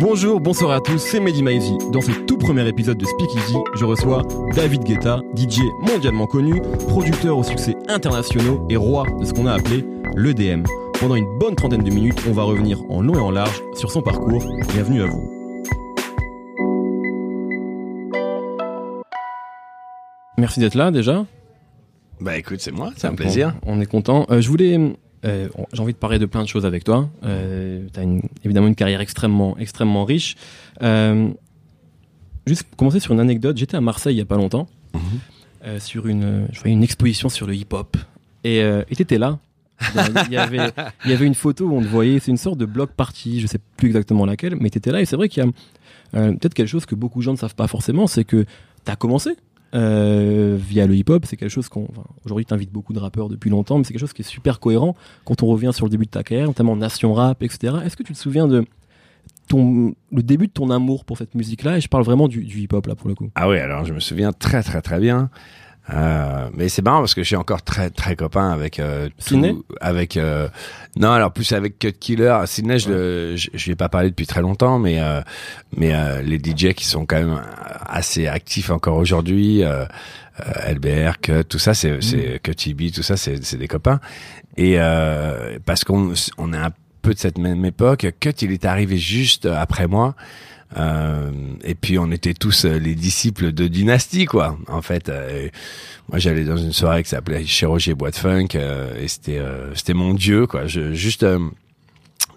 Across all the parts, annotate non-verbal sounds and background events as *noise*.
Bonjour, bonsoir à tous, c'est Mehdi Maizi. Dans ce tout premier épisode de Speakeasy, je reçois David Guetta, DJ mondialement connu, producteur aux succès internationaux et roi de ce qu'on a appelé l'EDM. Pendant une bonne trentaine de minutes, on va revenir en long et en large sur son parcours. Bienvenue à vous. Merci d'être là déjà. Bah écoute, c'est moi, c'est un plaisir. On, on est content. Euh, je voulais euh, j'ai envie de parler de plein de choses avec toi. Euh, tu as une, évidemment une carrière extrêmement, extrêmement riche. Euh, juste commencer sur une anecdote. J'étais à Marseille il y a pas longtemps Mhm. euh, sur une, je voyais une exposition sur le hip-hop et et t'étais là. il y avait il y avait une photo où on te voyait. C'est une sorte de bloc party. Je sais plus exactement laquelle, mais t'étais là et c'est vrai qu'il y a peut-être quelque chose que beaucoup de gens ne savent pas forcément, c'est que t'as commencé euh, via le hip-hop. C'est quelque chose qu'on. Enfin, Aujourd'hui, t'invites beaucoup de rappeurs depuis longtemps, mais c'est quelque chose qui est super cohérent quand on revient sur le début de ta carrière, notamment Nation Rap, etc. Est-ce que tu te souviens de ton le début de ton amour pour cette musique-là? Et je parle vraiment du, du hip-hop là pour le coup. Ah oui, alors je me souviens très très très bien. Euh, mais c'est marrant parce que je suis encore très très copain avec euh, tout- avec euh, non alors plus avec Cut Killer. Sydney je le je, je lui ai pas parlé depuis très longtemps mais euh, mais euh, les DJ qui sont quand même assez actifs encore aujourd'hui LBR Cut tout ça c'est c'est Cut tout ça c'est c'est des copains. Et euh, parce qu'on on est un peu de cette même époque. Cut il est arrivé juste après moi euh, et puis on était tous euh, les disciples de Dynasty, quoi. En fait, euh, moi j'allais dans une soirée qui s'appelait chez Roger Boîte Funk euh, et c'était euh, c'était mon dieu, quoi. Je, juste euh,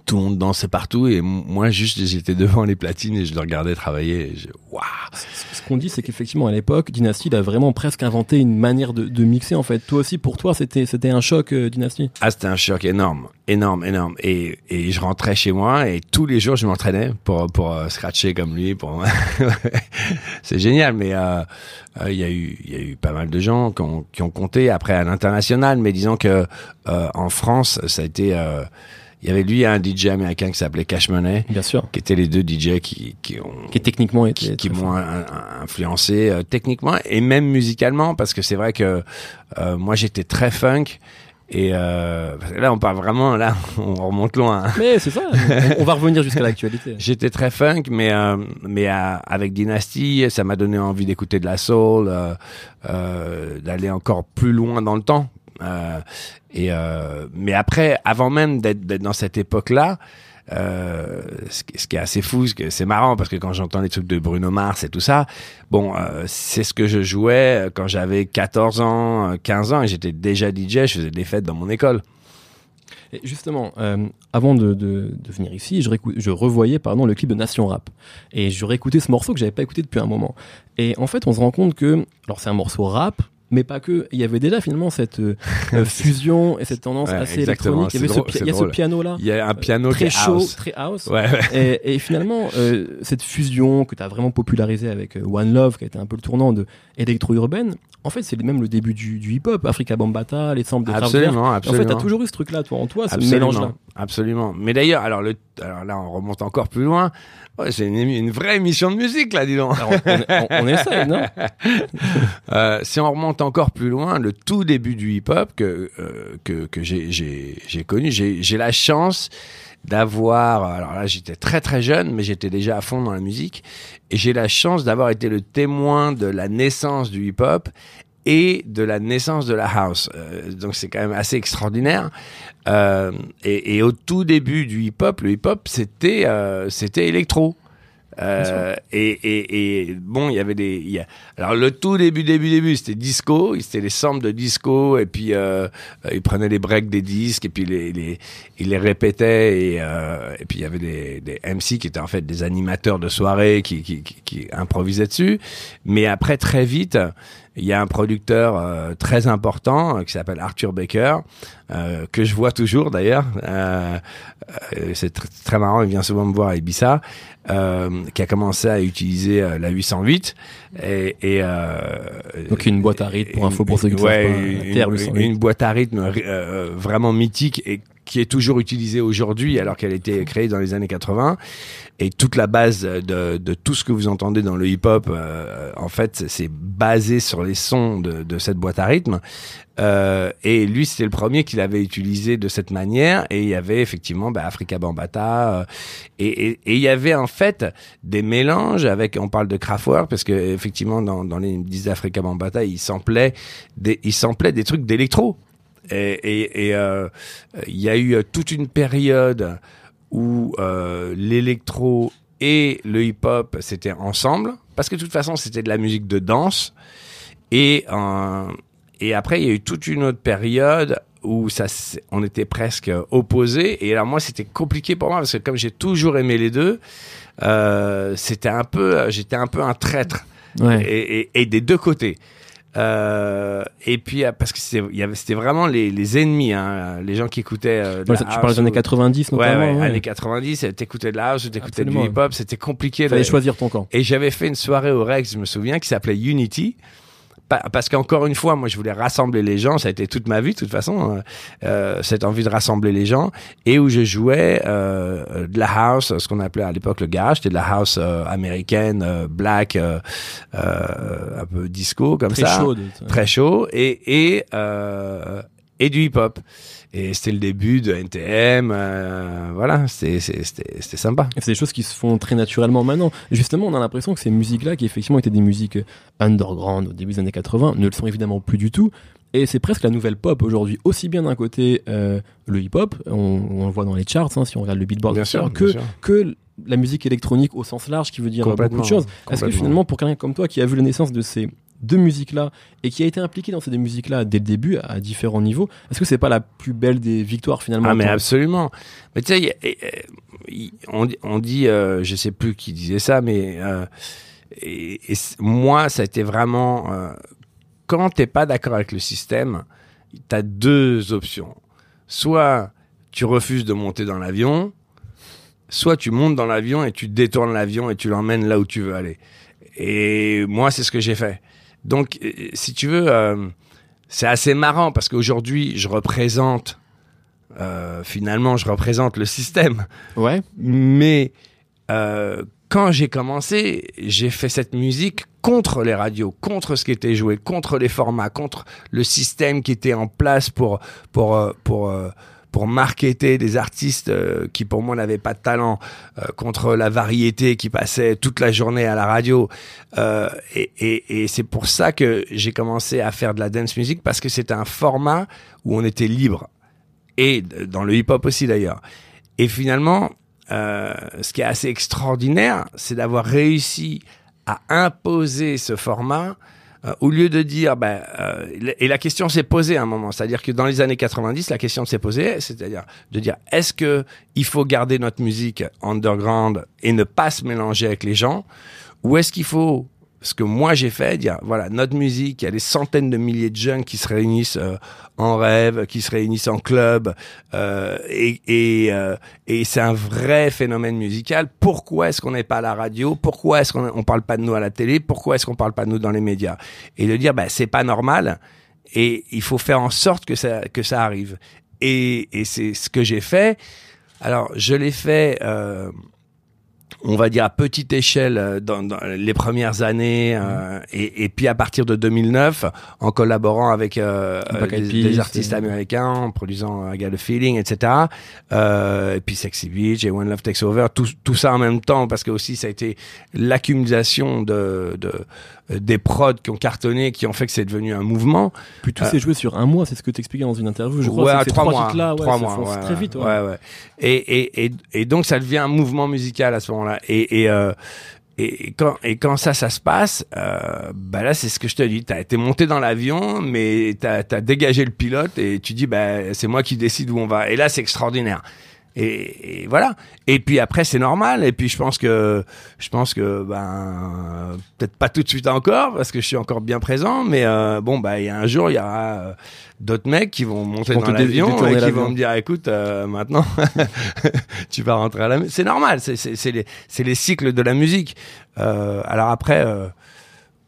tout le monde dansait partout et moi juste j'étais devant les platines et je le regardais travailler. Waouh. Ce qu'on dit, c'est qu'effectivement à l'époque, Dynasty il a vraiment presque inventé une manière de, de mixer. En fait, toi aussi, pour toi, c'était c'était un choc euh, Dynasty? Ah, c'était un choc énorme, énorme, énorme. Et, et je rentrais chez moi et tous les jours je m'entraînais pour pour euh, scratcher comme lui. Pour *laughs* c'est génial. Mais euh, euh, il y a eu il y a eu pas mal de gens qui ont, qui ont compté après à l'international. Mais disons que euh, en France ça a été euh, il y avait lui un DJ américain qui s'appelait Cash Money Bien sûr. qui étaient les deux DJ qui qui ont Qui techniquement qui, qui m'ont influencé euh, techniquement et même musicalement parce que c'est vrai que euh, moi j'étais très funk et euh, là on parle vraiment là *laughs* on remonte loin hein. Mais c'est ça. on, va revenir jusqu'à l'actualité. *laughs* j'étais très funk mais euh, mais euh, avec Dynasty ça m'a donné envie d'écouter de la soul euh, euh, d'aller encore plus loin dans le temps Euh, et euh, mais après avant même d'être dans cette époque là euh, ce, qui, est assez fou, c'est marrant parce que quand j'entends les trucs de Bruno Mars et tout ça, bon, euh, c'est ce que je jouais quand j'avais 14 ans, euh, 15 ans et j'étais déjà DJ, je faisais des fêtes dans mon école. Et justement, euh, avant de, de, de venir ici, je, je revoyais pardon, le clip de Nation Rap. Et je réécoutais ce morceau que j'avais pas écouté depuis un moment. Et en fait, on se rend compte que, alors c'est un morceau rap, mais pas que. Il y avait déjà finalement cette euh, *laughs* euh, fusion et cette tendance Ouais, assez électronique. Il y avait ce, drôle, pi- c'est il y a ce drôle. piano-là. Il y a un piano très qui est chaud, house. très house. Ouais, ouais. Et, et finalement, euh, cette fusion que tu as vraiment popularisée avec euh, One Love, qui a été un peu le tournant de électro-urbaine, en fait, c'est même le début du, du hip-hop. Africa Bambata, les samples de Kraftwerk. Absolument, En fait, absolument. tu as toujours eu ce truc-là, toi, en toi, ce Absolument, mélange-là. Absolument. Mais d'ailleurs, alors, le, alors là, on remonte encore plus loin. Ouais, c'est une, vraie émission de musique, là, dis donc. Alors, on, on, on essaye, non *laughs* Euh, si on remonte encore plus loin, le tout début du hip-hop que, euh, que, que j'ai, j'ai, j'ai connu, j'ai, j'ai la chance d'avoir, alors là j'étais très très jeune, mais j'étais déjà à fond dans la musique, et j'ai la chance d'avoir été le témoin de la naissance du hip-hop et de la naissance de la house. Euh, donc c'est quand même assez extraordinaire. Euh, et, et au tout début du hip-hop, le hip-hop c'était euh, c'était électro. Euh, et, et, et bon, il y avait des. Y a, alors le tout début, début, début, c'était disco. C'était les samples de disco et puis euh, euh, ils prenaient les breaks des disques et puis les, les ils les répétaient et, euh, et puis il y avait des, des MC qui étaient en fait des animateurs de soirée qui, qui, qui, qui improvisaient dessus. Mais après très vite, il y a un producteur euh, très important euh, qui s'appelle Arthur Baker, euh, que je vois toujours d'ailleurs. Euh, euh, c'est tr- très marrant, il vient souvent me voir à Ibiza, euh, qui a commencé à utiliser la 808 et, et euh, Donc une boîte à rythme pour info pour ceux qui ne ouais, pas. une, une- 808. une boîte à rythme euh, vraiment mythique et qui est toujours utilisée aujourd'hui alors qu'elle a été créée dans les années 80 et toute la base de, de tout ce que vous entendez dans le hip-hop euh, en fait c'est- basé sur les sons de, de cette boîte à rythme. Euh, et lui c'était le premier qui l'avait utilisé de cette manière. Et il y avait effectivement bah, Africa Bambata euh, et, et, et il y avait en fait des mélanges avec on parle de Kraftwerk parce que effectivement dans, dans les disques d'Africa Bambata ils samplaient des ils samplaient des trucs d'électro et et, et, euh, il y a eu euh, toute une période où euh, l'électro et le hip-hop c'était ensemble parce que de toute façon c'était de la musique de danse et euh, et après il y a eu toute une autre période où ça on était presque opposés et alors moi c'était compliqué pour moi parce que comme j'ai toujours aimé les deux euh, c'était un peu j'étais un peu un traître Ouais. et, et, et des deux côtés. Euh, et puis euh, parce que c'était vraiment les, les ennemis hein, les gens qui écoutaient euh, de Ouais, la tu parles des années ou- 90 ouais, notamment. ouais, ouais. années 90 t'écoutais de la house ou t'écoutais du Absolument. hip hop c'était compliqué fallait de- choisir ton camp. et j'avais fait une soirée au Rex je me souviens qui s'appelait Unity parce qu'encore une fois moi je voulais rassembler les gens ça a été toute ma vie de toute façon euh, euh, cette envie de rassembler les gens et où je jouais euh, de la house ce qu'on appelait à l'époque le garage c'était de la house euh, américaine euh, black euh, euh, un peu disco comme Très ça. chaude. très chaud et et euh, et du hip hop et c'était le début de NTM euh, voilà c'était sympa C'est des choses qui se font très naturellement maintenant. Justement, on a l'impression que ces musiques-là, qui effectivement étaient des musiques underground au début des années 80, ne le sont évidemment plus du tout. Et c'est presque la nouvelle pop aujourd'hui, aussi bien d'un côté euh, le hip-hop, on, on le voit dans les charts, hein, si on regarde le Billboard, bien sûr que bien sûr. que la musique électronique au sens large, qui veut dire beaucoup de choses. Est-ce que finalement, pour quelqu'un comme toi, qui a vu la naissance de ces deux musiques-là et qui a été impliqué dans ces deux musiques-là dès le début, à différents niveaux, est-ce que c'est pas la plus belle des victoires finalement Ah mais absolument. Mais tu sais, et- on dit, on dit euh, je sais plus qui disait ça, mais euh, et, et c- moi, ça a été vraiment euh, quand t'es pas d'accord avec le système, t'as deux options. Soit tu refuses de monter dans l'avion, soit tu montes dans l'avion et tu détournes l'avion et tu l'emmènes là où tu veux aller. Et moi, c'est ce que j'ai fait. Donc, euh, si tu veux, euh, c'est assez marrant parce qu'aujourd'hui, je représente euh, finalement, je représente le système. Ouais. Mais euh, quand j'ai commencé, j'ai fait cette musique contre les radios, contre ce qui était joué, contre les formats, contre le système qui était en place pour pour euh, pour euh, pour marketer des artistes euh, qui pour moi n'avaient pas de talent, euh, contre la variété qui passait toute la journée à la radio. Euh, et et, et c'est pour ça que j'ai commencé à faire de la dance music parce que c'était un format où on était libre et dans le hip-hop aussi d'ailleurs. Et finalement, euh, ce qui est assez extraordinaire, c'est d'avoir réussi à imposer ce format euh, au lieu de dire, ben, euh, et la question s'est posée à un moment, c'est-à-dire que dans les années 90, la question s'est posée, c'est-à-dire de dire, est-ce que il faut garder notre musique underground et ne pas se mélanger avec les gens, ou est-ce qu'il faut ce que moi j'ai fait, voilà notre musique, il y a des centaines de milliers de jeunes qui se réunissent euh, en rêve, qui se réunissent en club, euh, et et, euh, et c'est un vrai phénomène musical. Pourquoi est-ce qu'on n'est pas à la radio? Pourquoi est-ce qu'on on parle pas de nous à la télé? Pourquoi est-ce qu'on parle pas de nous dans les médias? Et de dire bah c'est pas normal et il faut faire en sorte que ça que ça arrive. Et et c'est ce que j'ai fait. Alors je l'ai fait. Euh, on va dire à petite échelle euh, dans, dans les premières années euh, et, et puis à partir de 2009 en collaborant avec euh, des, des artistes et- américains en produisant I Got a Feeling etc euh, et puis Sexy Beach et When Love Takes Over tout, tout ça en même temps parce que aussi ça a été l'accumulation de, de des prods qui ont cartonné qui ont fait que c'est devenu un mouvement Puis tout Euh, s'est joué sur un mois, c'est ce que tu expliquais dans une interview. Je crois ouais, que trois mois, trois mois, ouais, très vite. ouais. ouais. Et, et, et, et donc ça devient un mouvement musical à ce moment-là. Et, et, euh, et quand et quand ça ça se passe, euh, bah là c'est ce que je te dis. T'as été monté dans l'avion, mais t'as as dégagé le pilote et tu dis bah c'est moi qui décide où on va. Et là c'est extraordinaire. Et, et voilà. Et puis après, c'est normal. Et puis je pense que, je pense que, ben, peut-être pas tout de suite encore, parce que je suis encore bien présent. Mais euh, bon, bah, il y a un jour, il y aura euh, d'autres mecs qui vont monter dans l'avion et qui vont me dire, écoute, euh, maintenant, *laughs* tu vas rentrer à la. C'est normal. C'est, c'est, les, c'est les cycles de la musique. Alors après.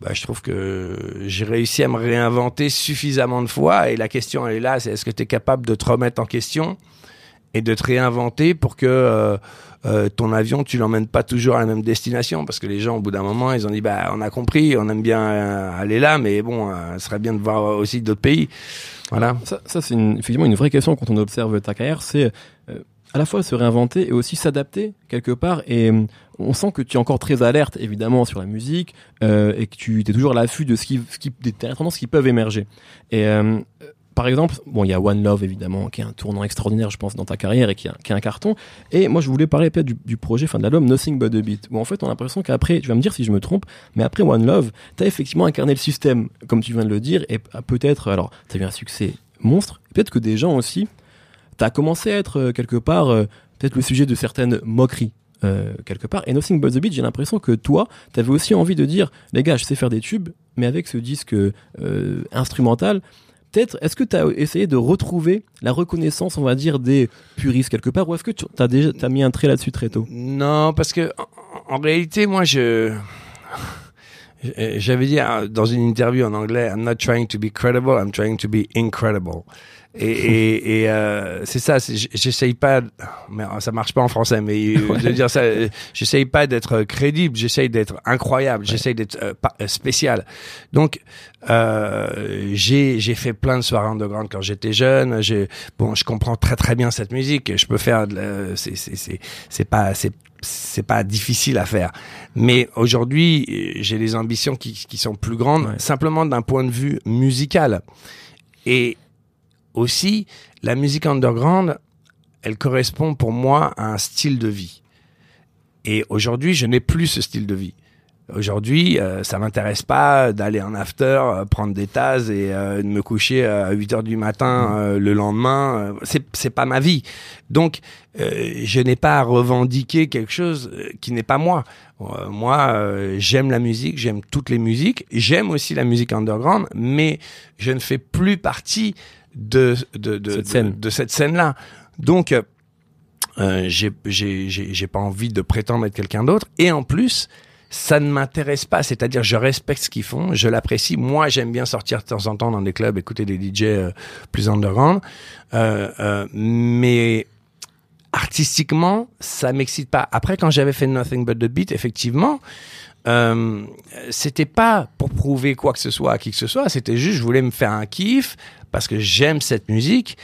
bah, je trouve que j'ai réussi à me réinventer suffisamment de fois et la question elle est là, c'est est-ce que tu es capable de te remettre en question? Et de te réinventer pour que euh, euh, ton avion tu l'emmènes pas toujours à la même destination parce que les gens au bout d'un moment ils ont dit bah on a compris, on aime bien euh, aller là mais bon euh, ce serait bien de voir aussi d'autres pays. Voilà. Ça, ça c'est effectivement une vraie question quand on observe ta carrière, c'est euh, à la fois se réinventer et aussi s'adapter quelque part. Et on sent que tu es encore très alerte, évidemment, sur la musique euh, et que tu es toujours à l'affût de ce qui, ce qui, des tendances qui peuvent émerger. Et euh, par exemple, bon, il y a One Love évidemment, qui est un tournant extraordinaire, je pense, dans ta carrière et qui est un, carton. Et moi, je voulais parler peut-être du, projet, enfin de l'album Nothing But a Beat, où en fait, on a l'impression qu'après, tu vas me dire si je me trompe, mais après One Love, t'as effectivement incarné le système, comme tu viens de le dire, et peut-être, alors, t'as eu un succès monstre, peut-être que des gens aussi, t'as commencé à être euh, quelque part, euh, peut-être le sujet de certaines moqueries. euh, quelque part et Nothing But The Beat j'ai l'impression que toi t'avais aussi envie de dire les gars je sais faire des tubes mais avec ce disque euh, instrumental est-ce que tu as essayé de retrouver la reconnaissance on va dire des puristes quelque part ou est-ce que tu as déjà mis un trait là-dessus très tôt? Non, parce que en réalité, moi, je j'avais dit euh, dans une interview en anglais, I'm not trying to be credible, I'm trying to be incredible. Et, *laughs* et, et euh, c'est ça, j'essaye pas, mais ça marche pas en français, mais euh, *laughs* de dire ça, euh, j'essaye pas d'être crédible, j'essaye d'être incroyable, j'essaye d'être euh, euh, spécial. Donc, euh, j'ai j'ai fait plein de soirées underground quand j'étais jeune. Bon, je comprends très très bien cette musique. Je peux faire, de la- c'est c'est c'est c'est pas c'est c'est pas difficile à faire. Mais aujourd'hui, j'ai des ambitions qui qui sont plus grandes, Ouais. simplement d'un point de vue musical. Et aussi, la musique underground, elle correspond pour moi à un style de vie. Et aujourd'hui, je n'ai plus ce style de vie. Aujourd'hui, euh, ça m'intéresse pas d'aller en after, euh, prendre des tasses et euh, de me coucher à 8 heures du matin euh, le lendemain. Euh, c'est c'est pas ma vie. Donc, euh, je n'ai pas à revendiquer quelque chose euh, qui n'est pas moi. Euh, moi, euh, j'aime la musique, j'aime toutes les musiques, j'aime aussi la musique underground, mais je ne fais plus partie de de de, Cette de- scène. de cette scène-là. Donc, euh, euh, j'ai j'ai j'ai j'ai pas envie de prétendre être quelqu'un d'autre. Et en plus, ça ne m'intéresse pas. C'est-à-dire, je respecte ce qu'ils font, je l'apprécie. Moi, j'aime bien sortir de temps en temps dans des clubs, écouter des DJ euh, plus underground. Euh, euh, mais artistiquement, ça m'excite pas. Après, quand j'avais fait Nothing But the Beat, effectivement, euh, c'était pas pour prouver quoi que ce soit à qui que ce soit. C'était juste, je voulais me faire un kiff parce que j'aime cette musique.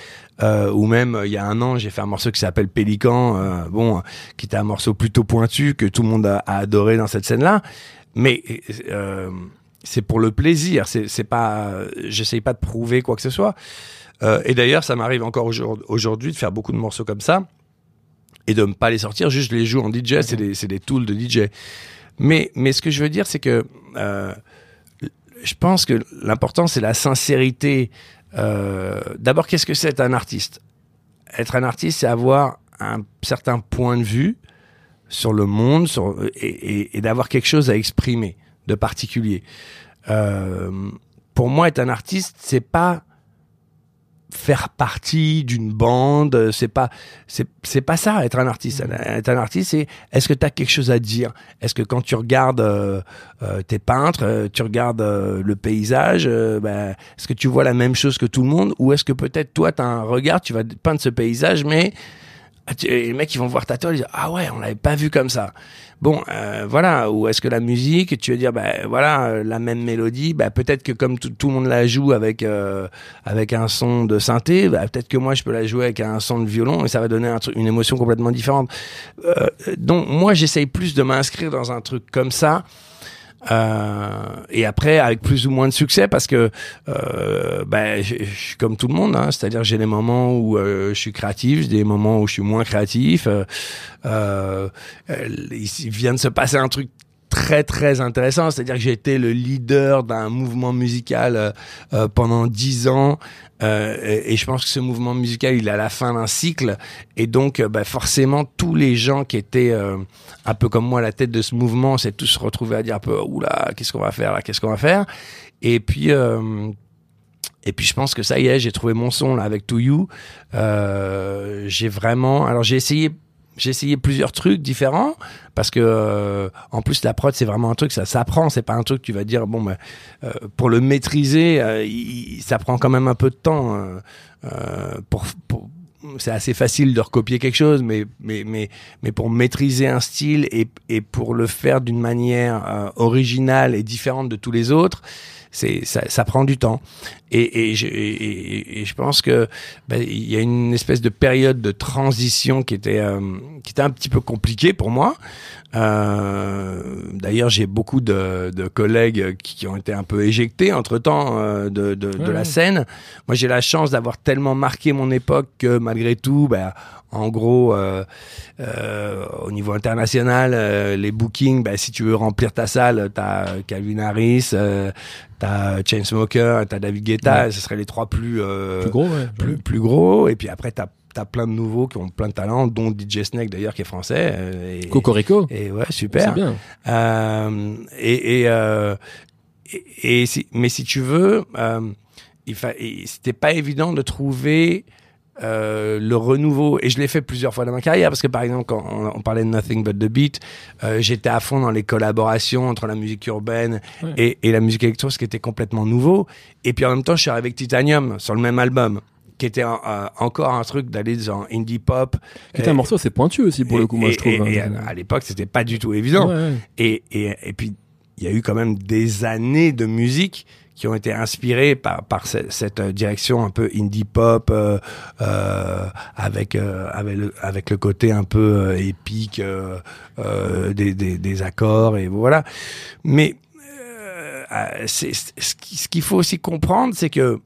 Euh, ou même euh, il y a un an, j'ai fait un morceau qui s'appelle Pélican, euh, bon, qui était un morceau plutôt pointu que tout le monde a, a adoré dans cette scène-là. Mais euh, c'est pour le plaisir. C'est pas, j'essaye pas de prouver quoi que ce soit. Et d'ailleurs, ça m'arrive encore aujourd- aujourd'hui de faire beaucoup de morceaux comme ça et de ne pas les sortir. Juste, je les joue en DJ. C'est des, c'est des tools de DJ. Mais, mais ce que je veux dire, c'est que je pense que l'important, c'est la sincérité. Euh, D'abord, qu'est-ce que c'est être un artiste? Être un artiste, c'est avoir un certain point de vue sur le monde sur, et, et- et d'avoir quelque chose à exprimer de particulier. Euh, pour moi, être un artiste, c'est pas faire partie d'une bande, c'est pas c'est c'est pas ça être un artiste. Être un artiste, c'est est-ce que tu as quelque chose à dire? Est-ce que quand tu regardes euh, euh, tes peintres, euh, tu regardes euh, le paysage, euh, ben, est-ce que tu vois la même chose que tout le monde? Ou est-ce que peut-être toi tu as un regard, tu vas peindre ce paysage mais ah, les mecs ils vont voir ta toile, ils disent ah ouais on l'avait pas vu comme ça. Bon euh, voilà ou est-ce que la musique tu veux dire ben voilà euh, la même mélodie ben peut-être que comme tout, le monde la joue avec euh, avec un son de synthé ben, peut-être que moi je peux la jouer avec un son de violon et ça va donner un truc, une émotion complètement différente. Euh, donc moi j'essaye plus de m'inscrire dans un truc comme ça. Euh, et après avec plus ou moins de succès parce que euh, ben, je, suis comme tout le monde hein, c'est-à-dire j'ai des moments où euh, je suis créatif j'ai des moments où je suis moins créatif. Euh, euh, il vient de se passer un truc très très intéressant. C'est-à-dire que j'ai été le leader d'un mouvement musical euh, euh, pendant dix ans. Euh, et, je pense que ce mouvement musical, il est à la fin d'un cycle. Et donc, euh, bah, forcément, tous les gens qui étaient euh, un peu comme moi à la tête de ce mouvement, s'est tous retrouvés à dire un peu, oula, qu'est-ce qu'on va faire là, qu'est-ce qu'on va faire? Et puis... et puis je pense que ça y est, j'ai trouvé mon son là avec To You. Euh, j'ai vraiment, alors j'ai essayé, j'ai essayé plusieurs trucs différents parce que euh, en plus la prod c'est vraiment un truc ça s'apprend, c'est pas un truc tu vas dire bon ben euh, pour le maîtriser, euh, il- ça prend quand même un peu de temps. euh, euh, pour, pour- c'est assez facile de recopier quelque chose, mais mais mais mais pour maîtriser un style et et pour le faire d'une manière euh, originale et différente de tous les autres, c'est ça, ça prend du temps. Et et je, et, et- je pense que ben, il y a une espèce de période de transition qui était euh, qui était un petit peu compliquée pour moi. Euh, D'ailleurs, j'ai beaucoup de, de collègues qui, qui ont été un peu éjectés entre temps de, de, de la scène. Moi, j'ai la chance d'avoir tellement marqué mon époque que malgré tout, ben, en gros, euh, euh, au niveau international, euh, les bookings, ben, si tu veux remplir ta salle, t'as Calvin Harris, euh, t'as Chainsmoker, t'as David Guetta, ce seraient les trois plus euh, Plus gros, ouais. plus, plus gros. Et puis après, t'as as plein de nouveaux qui ont plein de talents, dont DJ Snake d'ailleurs qui est français. euh, et, Cocorico. et ouais, C'est super. bien. Euh, et, et, euh, et, et si- mais si tu veux, il fa- et c'était pas évident de trouver euh, le renouveau. Et je l'ai fait plusieurs fois dans ma carrière parce que par exemple, quand on, on parlait de Nothing But the Beat, euh, j'étais à fond dans les collaborations entre la musique urbaine Ouais. et, et la musique électro, ce qui était complètement nouveau. Et puis en même temps, je suis arrivé avec Titanium sur le même album qui était un- un- encore un truc d'aller dans indie pop. Qui est un Euh, morceau assez pointu aussi pour et- le coup, moi et- je trouve. et- hein. à, à l'époque, c'était pas du tout évident. Ouais. Et, et, et puis, il y a eu quand même des années de musique qui ont été inspirées par, par ce- cette euh, direction un peu indie pop, euh, euh, avec, euh, avec, le, avec le côté un peu euh, épique euh, euh, des, des, des accords, et voilà. Mais euh, euh, c'est- ce qu'il faut aussi comprendre, c'est que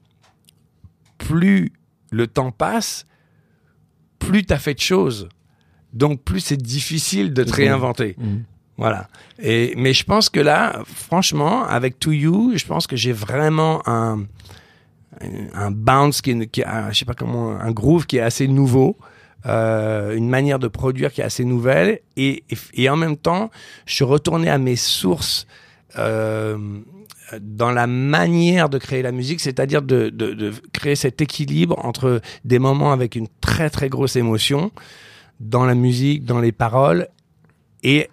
plus le temps passe, plus tu as fait de choses. Donc plus c'est difficile de te vrai. réinventer. Mhm. Voilà. Et mais je pense que là, franchement, avec To You, je pense que j'ai vraiment un un bounce qui, est- qui est un- je sais pas comment, un groove qui est assez nouveau, euh, une manière de produire qui est assez nouvelle, et, et, et en même temps, je suis retourné à mes sources. Euh, dans la manière de créer la musique, c'est-à-dire de, créer cet équilibre entre des moments avec une très très grosse émotion dans la musique, dans les paroles, et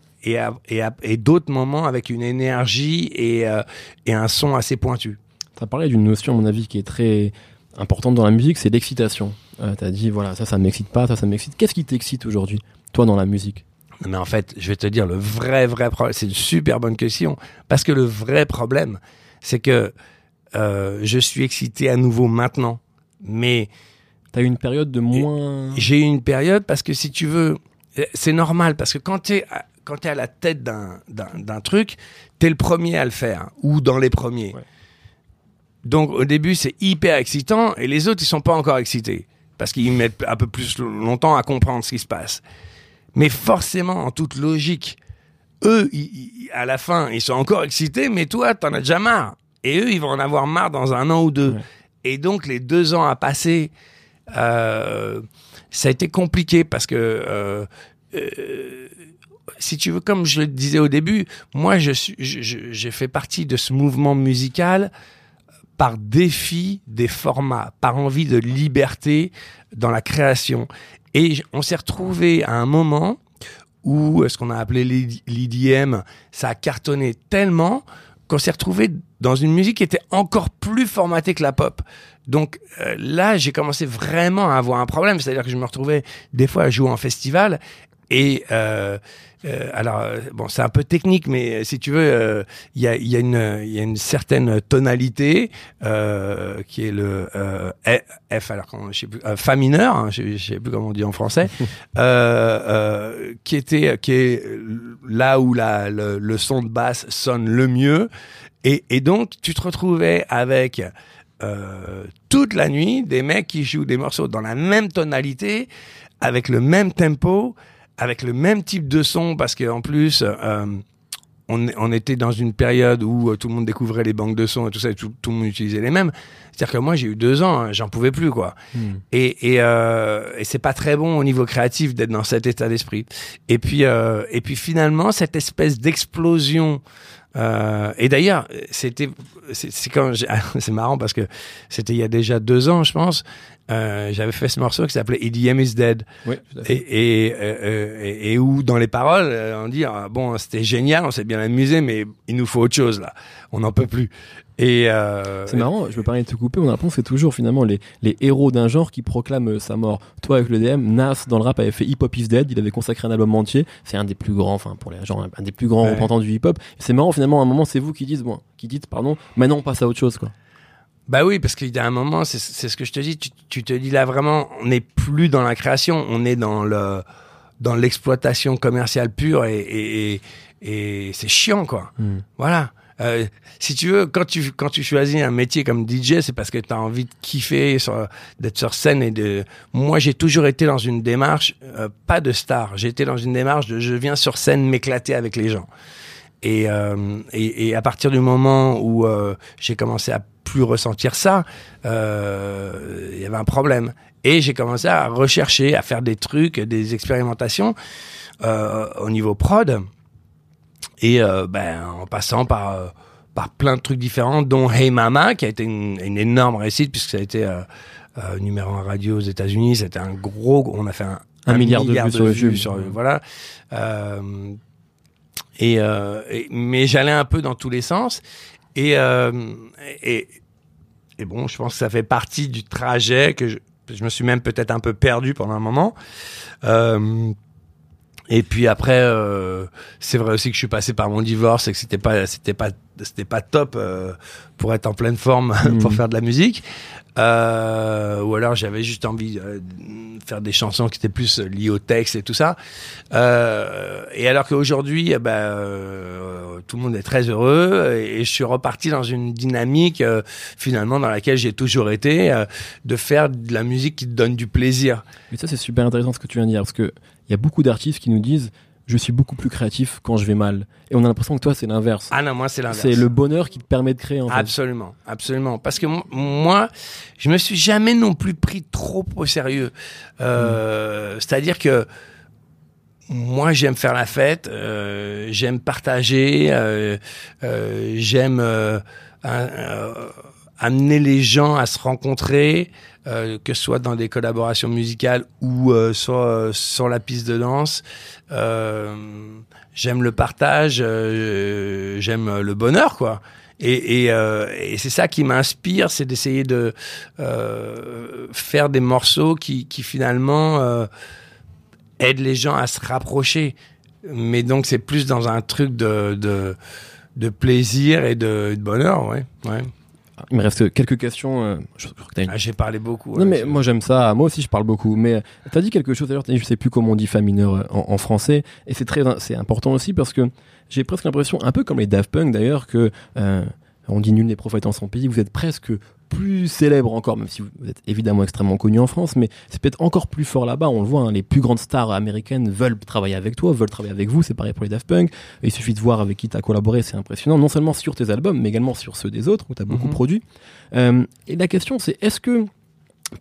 d'autres moments avec une énergie et, euh, un son assez pointu. Tu as parlé d'une notion, à mon avis, qui est très importante dans la musique, c'est l'excitation. Euh, tu as dit, voilà, ça, ça m'excite pas, ça, ça m'excite. Qu'est-ce qui t'excite aujourd'hui, toi, dans la musique? Mais en fait, je vais te dire, le vrai, vrai problème, c'est une super bonne question, parce que le vrai problème, c'est que euh, je suis excité à nouveau maintenant, mais Tu as eu une période de moins. j'ai eu une période parce que si tu veux, euh, c'est normal parce que quand tu es quand tu à la tête d'un d'un d'un truc, tu es le premier à le faire ou dans les premiers. Ouais. Donc au début, c'est hyper excitant et les autres ils sont pas encore excités parce qu'ils mettent un peu plus longtemps à comprendre ce qui se passe. Mais forcément en toute logique, eux ils- ils- à la fin, ils sont encore excités mais toi t'en as déjà marre et eux ils vont en avoir marre dans un an ou deux. Ouais. Et donc les deux ans à passer euh, ça a été compliqué parce que, euh, euh, si tu veux, comme je le disais au début, moi, je suis, je- je- j'ai fait partie de ce mouvement musical par défi des formats, par envie de liberté dans la création. Et on s'est retrouvé à un moment où euh, ce qu'on a appelé l'IDM, ça a cartonné tellement qu'on s'est retrouvé dans une musique qui était encore plus formatée que la pop. Donc euh, là, j'ai commencé vraiment à avoir un problème, c'est-à-dire que je me retrouvais des fois à jouer en festival et euh, euh, alors euh, bon, c'est un peu technique, mais euh, si tu veux, euh, il y, a, il y, il y a une certaine tonalité euh, qui est le euh, F, alors je sais plus, euh, fa mineur, hein, je, je sais plus comment on dit en français, *laughs* euh, euh, qui était qui est là où la, le, le son de basse sonne le mieux, et, et donc tu te retrouvais avec euh, toute la nuit des mecs qui jouent des morceaux dans la même tonalité, avec le même tempo, avec le même type de son, parce qu'en plus, euh, on, était dans une période où euh, tout le monde découvrait les banques de sons et tout ça, et tout, tout le monde utilisait les mêmes. C'est-à-dire que moi, j'ai eu deux ans, hein, j'en pouvais plus, quoi. Hmm. Et, et, euh, et c'est pas très bon au niveau créatif d'être dans cet état d'esprit. Et puis, euh, et puis finalement, cette espèce d'explosion. Euh, et d'ailleurs, c'était, c'est quand *laughs* c'est marrant parce que c'était il y a déjà deux ans, je pense. Euh, j'avais fait ce morceau qui s'appelait EDM is Dead Oui, tout à fait. et, et, euh, euh, et, et où dans les paroles euh, on dit ah, bon c'était génial on s'est bien amusé mais il nous faut autre chose là on n'en peut plus et euh, C'est marrant, je me permets de te couper, on a l'impression que c'est toujours finalement les, les héros d'un genre qui proclament euh, sa mort. Toi avec le DM, Nas dans le rap avait fait Hip Hop is Dead, il avait consacré un album entier, c'est un des plus grands, enfin pour les gens, un des plus grands Ouais. représentants du hip hop. C'est marrant finalement, à un moment c'est vous qui dites, bon, qui dites pardon, maintenant on passe à autre chose quoi. Bah oui, parce qu'il y a un moment, c'est ce que je te dis, tu, tu te dis là vraiment, on n'est plus dans la création, on est dans le dans l'exploitation commerciale pure et, et, et, et c'est chiant quoi. Hmm. Voilà. Euh, si tu veux, quand tu quand tu choisis un métier comme DJ, c'est parce que tu as envie de kiffer, d'être sur scène et de. Moi, j'ai toujours été dans une démarche euh, pas de star. Été dans une démarche de je viens sur scène m'éclater avec les gens. Et, euh, et, et à partir du moment où euh, j'ai commencé à plus ressentir ça, euh, il y avait un problème. Et j'ai commencé à rechercher, à faire des trucs, des expérimentations euh, au niveau prod. Et euh, ben, en passant par, euh, par plein de trucs différents, dont Hey Mama, qui a été une, une énorme réussite, puisque ça a été euh, euh, numéro un radio aux États-Unis. C'était un gros. On a fait un, Un milliard de vues sur YouTube. sur- voilà. Euh, et, et- mais j'allais un peu dans tous les sens. Et, et, et bon, je pense que ça fait partie du trajet que je, je me suis même peut-être un peu perdu pendant un moment. Et puis après, euh, c'est vrai aussi que je suis passé par mon divorce et que c'était pas, c'était pas, c'était pas top euh, pour être en pleine forme *laughs* pour Mhm. faire de la musique. Euh, ou alors j'avais juste envie de faire des chansons qui étaient plus liées au texte et tout ça. Et alors qu'aujourd'hui, eh ben, tout le monde est très heureux et, je suis reparti dans une dynamique finalement dans laquelle j'ai toujours été de faire de la musique qui te donne du plaisir. Mais ça c'est super intéressant ce que tu viens de dire, parce que il y a beaucoup d'artistes qui nous disent, je suis beaucoup plus créatif quand je vais mal. Et on a l'impression que toi c'est l'inverse. Ah non, moi c'est l'inverse. c'est le bonheur qui te permet de créer en fait. Absolument, absolument. Parce que mo- moi, je me suis jamais non plus pris trop au sérieux. Euh, C'est-à-dire que moi, j'aime faire la fête, euh, j'aime partager, euh, j'aime amener les gens à se rencontrer, euh, que ce soit dans des collaborations musicales ou euh, sur, euh, sur la piste de danse. Euh, j'aime le partage, j'aime le bonheur, quoi. Et, c'est ça qui m'inspire, c'est d'essayer de faire des morceaux qui, finalement aident les gens à se rapprocher. Mais donc c'est plus dans un truc de, plaisir et de, bonheur, ouais. Il me reste quelques questions. euh, je, je crois que t'as une Ah, J'ai parlé beaucoup. Non mais moi j'aime ça, moi aussi je parle beaucoup, mais t'as dit quelque chose d'ailleurs, je sais plus comment on dit fa mineur euh, en, en français, et c'est très c'est important aussi parce que j'ai presque l'impression, un peu comme les Daft Punk d'ailleurs, que euh, on dit nul n'est prophète en son pays, vous êtes presque plus célèbre encore, même si vous êtes évidemment extrêmement connu en France, mais c'est peut-être encore plus fort là-bas, on le voit, hein, les plus grandes stars américaines veulent travailler avec toi, veulent travailler avec vous, c'est pareil pour les Daft Punk, il suffit de voir avec qui t'as collaboré, c'est impressionnant, non seulement sur tes albums, mais également sur ceux des autres, où t'as beaucoup Mhm. produit. Euh, et la question c'est, est-ce que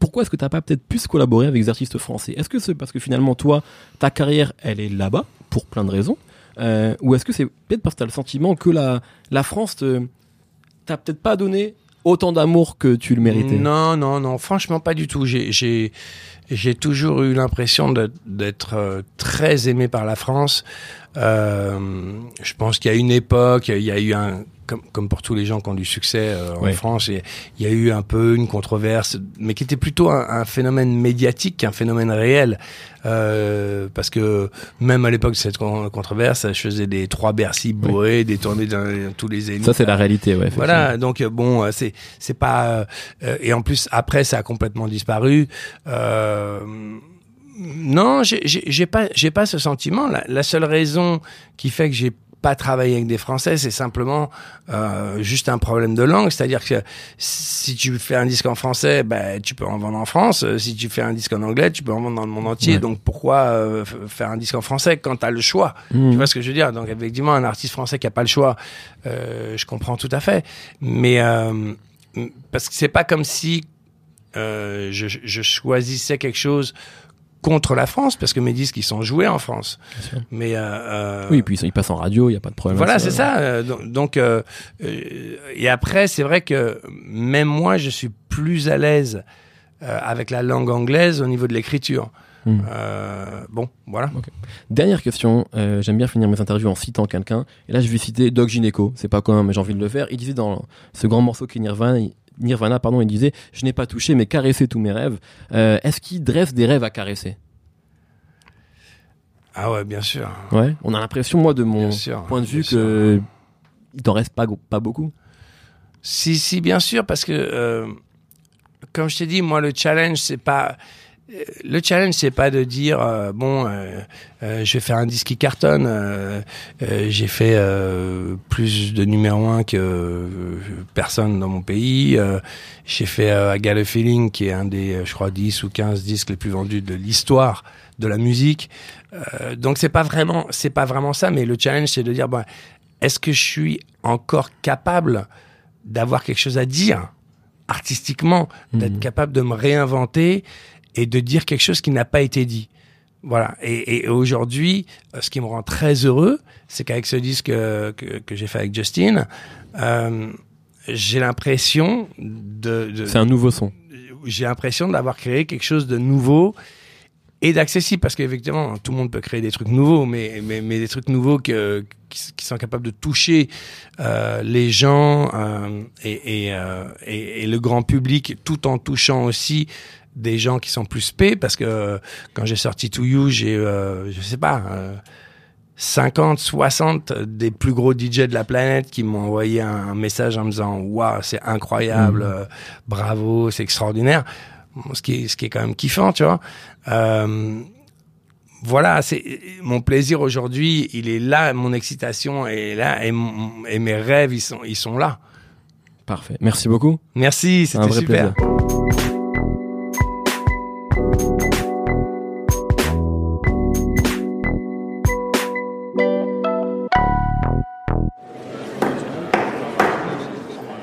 pourquoi est-ce que tu n'as pas peut-être plus collaboré avec des artistes français? Est-ce que c'est parce que finalement, toi, ta carrière, elle est là-bas, pour plein de raisons Euh, Ou est-ce que c'est peut-être parce que tu as le sentiment que la, la France te- t'a peut-être pas donné autant d'amour que tu le méritais Non, non, non, franchement pas du tout. J'ai, j'ai toujours eu l'impression d'être euh, très aimé par la France. Euh, je pense qu'il y a une époque, il y a eu un, comme, comme pour tous les gens qui ont du succès euh, en. France, il y a- eu un peu une controverse, mais qui était plutôt un, un phénomène médiatique qu'un phénomène réel. Euh, parce que même à l'époque de cette con- controverse, je faisais des trois Bercy bourrés, des tournées dans tous les zéniths. Ça, c'est la réalité, ouais. Voilà, donc euh, bon, euh, c'est pas et en plus après ça a complètement disparu. Euh, non, j'ai- pas j'ai pas ce sentiment. La, la seule raison qui fait que j'ai pas travailler avec des Français, c'est simplement euh, juste un problème de langue. C'est-à-dire que si tu fais un disque en français, ben, tu peux en vendre en France. Euh, si tu fais un disque en anglais, tu peux en vendre dans le monde entier. Ouais. Donc pourquoi euh, faire un disque en français quand tu as le choix? Mhm. Tu vois ce que je veux dire? Donc effectivement, un artiste français qui a pas le choix, euh, je comprends tout à fait. Mais euh, parce que c'est pas comme si euh, je, je choisissais quelque chose contre la France, parce que mes disques ils sont joués en France. Bien sûr. Mais euh, euh, Oui, puis ils passent en radio, il n'y a pas de problème. voilà, c'est ça. donc, euh, et après, c'est vrai que même moi, je suis plus à l'aise avec la langue anglaise au niveau de l'écriture. Hmm. Euh, bon, voilà. Dernière question, euh, j'aime bien finir mes interviews en citant quelqu'un. Et là, je vais citer Doc Gineco. C'est pas commun, mais j'ai envie de le faire. Il disait dans ce grand morceau qui Nirvana, il- Nirvana, pardon, il disait Je n'ai pas touché, mais caressé tous mes rêves. Euh, Est-ce qu'il dresse des rêves à caresser? Ah ouais, bien sûr. Ouais. On a l'impression, moi, de mon sûr. point de vue, bien sûr. que il t'en reste pas, pas beaucoup. Si, si, bien sûr, parce que euh, comme je t'ai dit, moi, le challenge, c'est pas. Le challenge, c'est pas de dire euh, bon, euh, euh, je vais faire un disque qui cartonne. J'ai fait plus de numéro un que personne dans mon pays. J'ai fait I Got a Feeling, qui est un des, je crois, 10 ou 15 disques les plus vendus de l'histoire de la musique. Donc c'est pas vraiment, c'est pas vraiment ça, mais le challenge, c'est de dire bon, est-ce que je suis encore capable d'avoir quelque chose à dire artistiquement, d'être Mhm. capable de me réinventer et de dire quelque chose qui n'a pas été dit. Voilà. Et, et aujourd'hui, euh, ce qui me rend très heureux, c'est qu'avec ce disque euh, que, que j'ai fait avec Justin, euh, j'ai l'impression de, de C'est un nouveau son. j'ai l'impression d'avoir créé quelque chose de nouveau et d'accessible parce qu'effectivement tout le monde peut créer des trucs nouveaux mais mais, mais des trucs nouveaux que, qui, qui sont capables de toucher euh, les gens euh, et, et, euh, et, et le grand public tout en touchant aussi des gens qui sont plus spé parce que euh, quand j'ai sorti To You j'ai euh, je sais pas euh, 50, 60 des plus gros DJ de la planète qui m'ont envoyé un, un message en me disant waouh c'est incroyable, Mhm. euh, bravo, c'est extraordinaire. Bon, ce qui est ce qui est quand même kiffant, tu vois. Euh, voilà, c'est mon plaisir aujourd'hui, il est là, mon excitation est là et, mon- et mes rêves ils sont ils sont là. Parfait. Merci beaucoup. Merci, c'était super. plaisir.